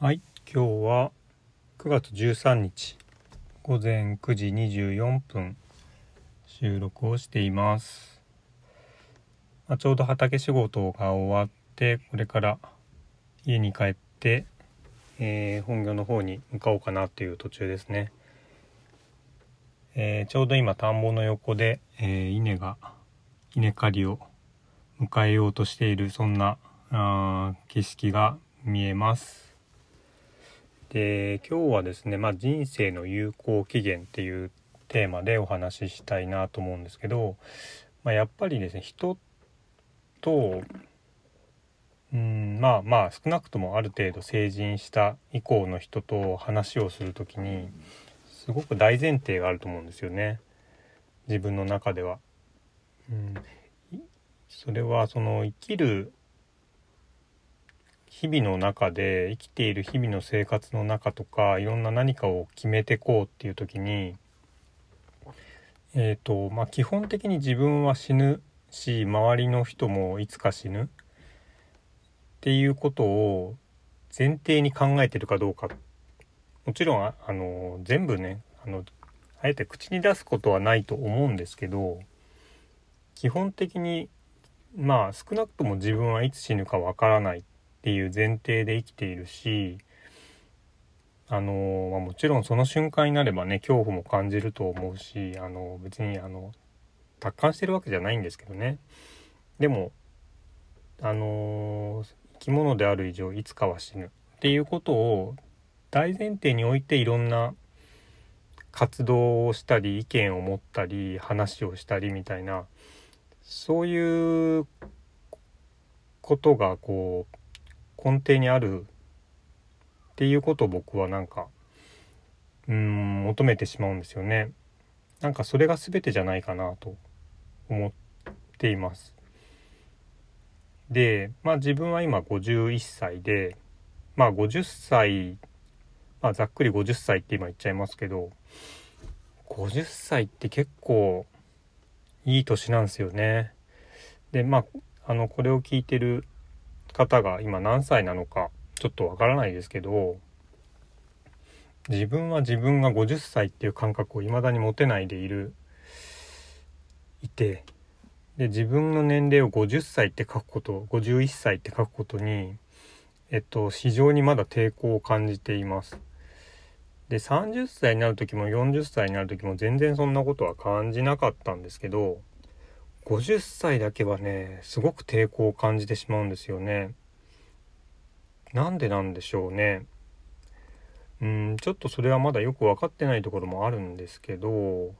はい今日は9月13日午前9時24分収録をしています、まあ、ちょうど畑仕事が終わってこれから家に帰って、えー本業の方に向かおうかなという途中ですね、えーちょうど今田んぼの横で、えー稲が稲刈りを迎えようとしているそんなあ景色が見えます。で今日はですね、まあ、人生の有効期限っていうテーマでお話ししたいなと思うんですけど、まあ、やっぱりですね人とうんまあまあ少なくともある程度成人した以降の人と話をする時にすごく大前提があると思うんですよね自分の中では。うん、それはその生きる日々の中で生きている日々の生活の中とかいろんな何かを決めてこうっていう時にえっ、とまあ基本的に自分は死ぬし周りの人もいつか死ぬっていうことを前提に考えてるかどうか。もちろんああの全部ねあのあえて口に出すことはないと思うんですけど基本的にまあ少なくとも自分はいつ死ぬかわからない。ていう前提で生きているしあの、まあ、もちろんその瞬間になればね恐怖も感じると思うしあの別にあの達観してるわけじゃないんですけどね。でもあの生き物である以上いつかは死ぬ。っていうことを大前提においていろんな活動をしたり意見を持ったり話をしたりみたいなそういうことがこう根底にあるっていうことを僕はなんかうん求めてしまうんですよね。なんかそれが全てじゃないかなと思っています。でまあ自分は今51歳でまあ50歳まあざっくり50歳って今言っちゃいますけど50歳って結構いい年なんですよね。でまああのこれを聞いてる方が今何歳なのかちょっとわからないですけど自分は自分が50歳っていう感覚を未だに持てないでいるいてで自分の年齢を50歳って書くこと51歳って書くことにえっと非常にまだ抵抗を感じています。で30歳になる時も40歳になる時も全然そんなことは感じなかったんですけど50歳だけはねすごく抵抗を感じてしまうんですよね。なんでなんでしょうね。うんちょっとそれはまだよく分かってないところもあるんですけど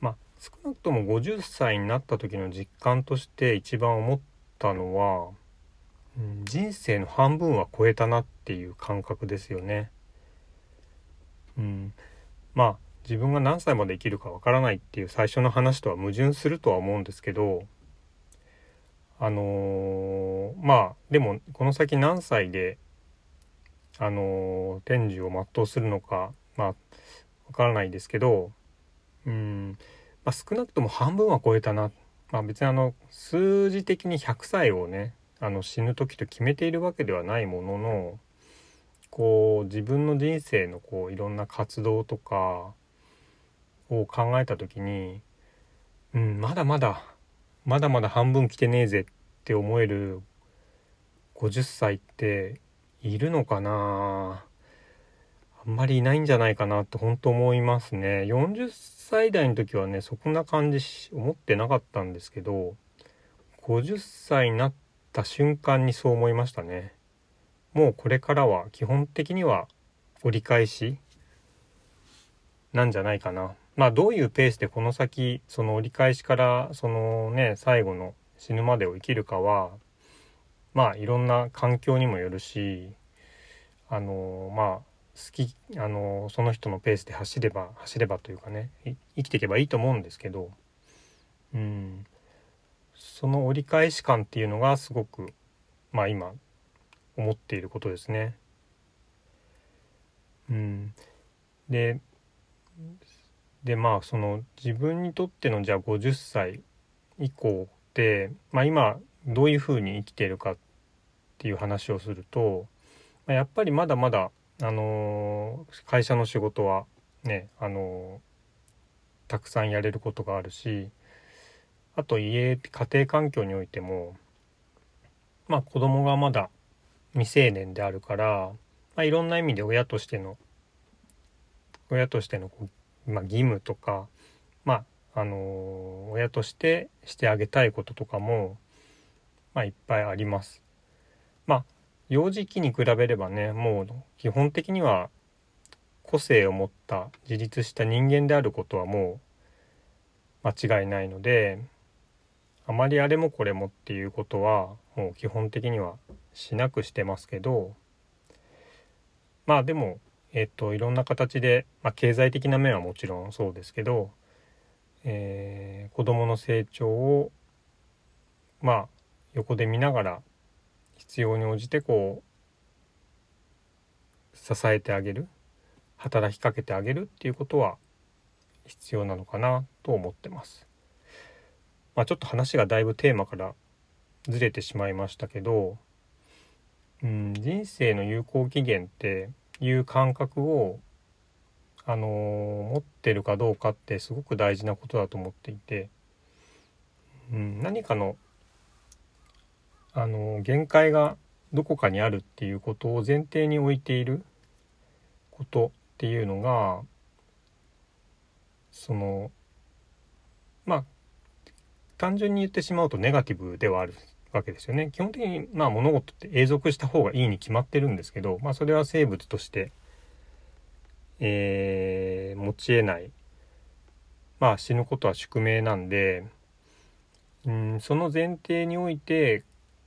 まあ少なくとも50歳になった時の実感として一番思ったのは、うん人生の半分は超えたなっていう感覚ですよね。うん、まあ自分が何歳まで生きるかわからないっていう最初の話とは矛盾するとは思うんですけどあのーまあでもこの先何歳であのー天寿を全うするのかまあわからないですけどうん、まあ、少なくとも半分は超えたな、まあ、別にあの数字的に100歳をねあの死ぬ時と決めているわけではないもののこう自分の人生のこういろんな活動とかを考えた時に、うん、まだまだまだまだ半分来てねえぜって思える50歳っているのかな。あんまりいないんじゃないかなって本当思いますね。40歳代の時はねそんな感じ思ってなかったんですけど50歳になった瞬間にそう思いましたね。もうこれからは基本的には折り返しなんじゃないかな。まあどういうペースでこの先その折り返しからそのね最後の死ぬまでを生きるかはまあいろんな環境にもよるしあのまあ好きあのその人のペースで走れば走ればというかね生きていけばいいと思うんですけどうんその折り返し感っていうのがすごくまあ今思っていることですね。うん、ででまあその自分にとってのじゃあ50歳以降って、まあ、今どういうふうに生きているかっていう話をすると、まあ、やっぱりまだまだ、あのー、会社の仕事はね、あのー、たくさんやれることがあるしあと家家庭環境においてもまあ子供がまだ未成年であるから、まあ、いろんな意味で親としての親としての、まあ、義務とかまああの、親としてしてあげたいこととかも、まあ、いっぱいあります。まあ幼児期に比べればねもう基本的には個性を持った自立した人間であることはもう間違いないのであまりあれもこれもっていうことはもう基本的にはしなくしてますけどまあでもえっといろんな形で、まあ、経済的な面はもちろんそうですけど、えー、子どもの成長をまあ横で見ながら必要に応じてこう支えてあげる働きかけてあげるっていうことは必要なのかなと思ってます。まあ、ちょっと話がだいぶテーマからずれてしまいましたけど、うん、人生の有効期限っていう感覚をあのー、持ってるかどうかってすごく大事なことだと思っていて、うん、何かのあの限界がどこかにあるっていうことを前提に置いていることっていうのがそのまあ単純に言ってしまうとネガティブではあるわけですよね。基本的にまあ物事って永続した方がいいに決まってるんですけど、まあ、それは生物として、えー、持ちえないまあ死ぬことは宿命なんでうんその前提において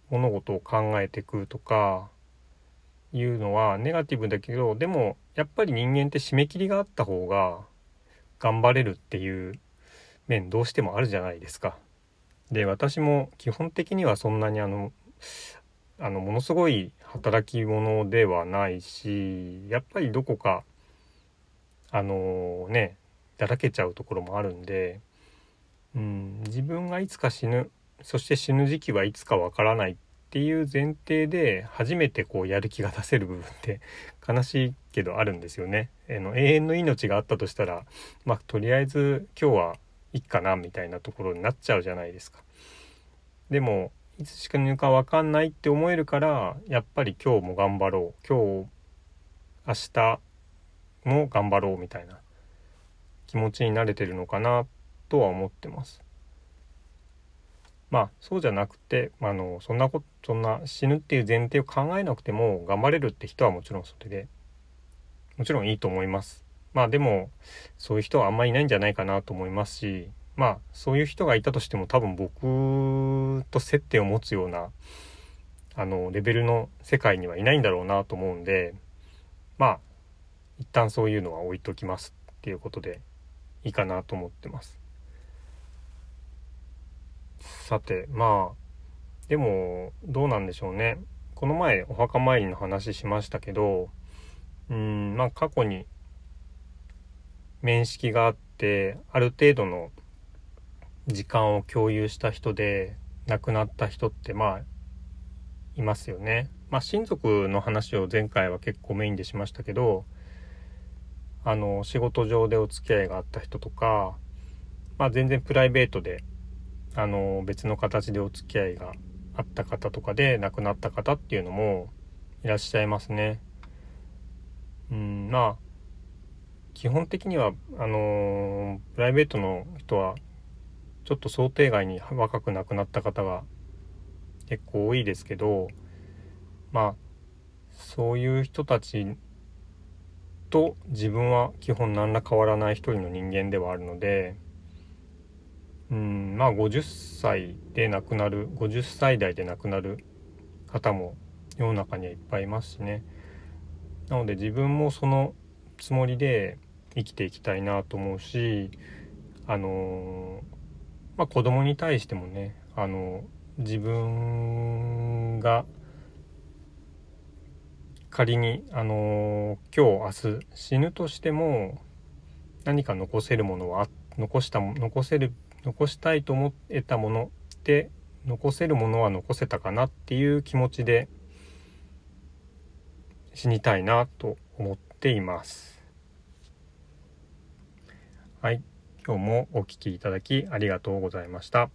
物事を考えていくとかいうのはネガティブだけどでもやっぱり人間って締め切りがあった方が頑張れるっていう面どうしてもあるじゃないですか。で私も基本的にはそんなにあのあのものすごい働き者ではないしやっぱりどこかあのねだらけちゃうところもあるんで、うん、自分がいつか死ぬそして死ぬ時期はいつかわからないっていう前提で初めてこうやる気が出せる部分って 悲しいけどあるんですよね。あの永遠の命があったとしたらまあとりあえず今日はいいかなみたいなところになっちゃうじゃないですか。でもいつ死ぬか分かんないって思えるからやっぱり今日も頑張ろう今日明日も頑張ろうみたいな気持ちに慣れてるのかなとは思ってます。まあそうじゃなくて、まあのそんなことそんな死ぬっていう前提を考えなくても頑張れるって人はもちろんそれでもちろんいいと思います。まあでもそういう人はあんまりいないんじゃないかなと思いますしまあそういう人がいたとしても多分僕と接点を持つようなあのレベルの世界にはいないんだろうなと思うんでまあ一旦そういうのは置いときますっていうことでいいかなと思ってます。さてまあでもどうなんでしょうねこの前お墓参りの話しましたけどうんまあ過去に面識があってある程度の時間を共有した人で亡くなった人ってまあいますよね。まあ親族の話を前回は結構メインでしましたけどあの仕事上でお付き合いがあった人とか、まあ、全然プライベートであの別の形でお付き合いがあった方とかで亡くなった方っていうのもいらっしゃいますね。うんまあ基本的にはあのプライベートの人はちょっと想定外に若く亡くなった方が結構多いですけどまあそういう人たちと自分は基本何ら変わらない一人の人間ではあるのでうんまあ50歳で亡くなる50歳代で亡くなる方も世の中にはいっぱいいますしね。なので自分もそのつもりで生きていきたいなと思うしあのまあ子供に対してもねあの自分が仮にあの今日明日死ぬとしても何か残せるものは残した残せる残したいと思えたもので残せるものは残せたかなっていう気持ちで死にたいなと思ってています。はい。今日もお聴きいただきありがとうございました。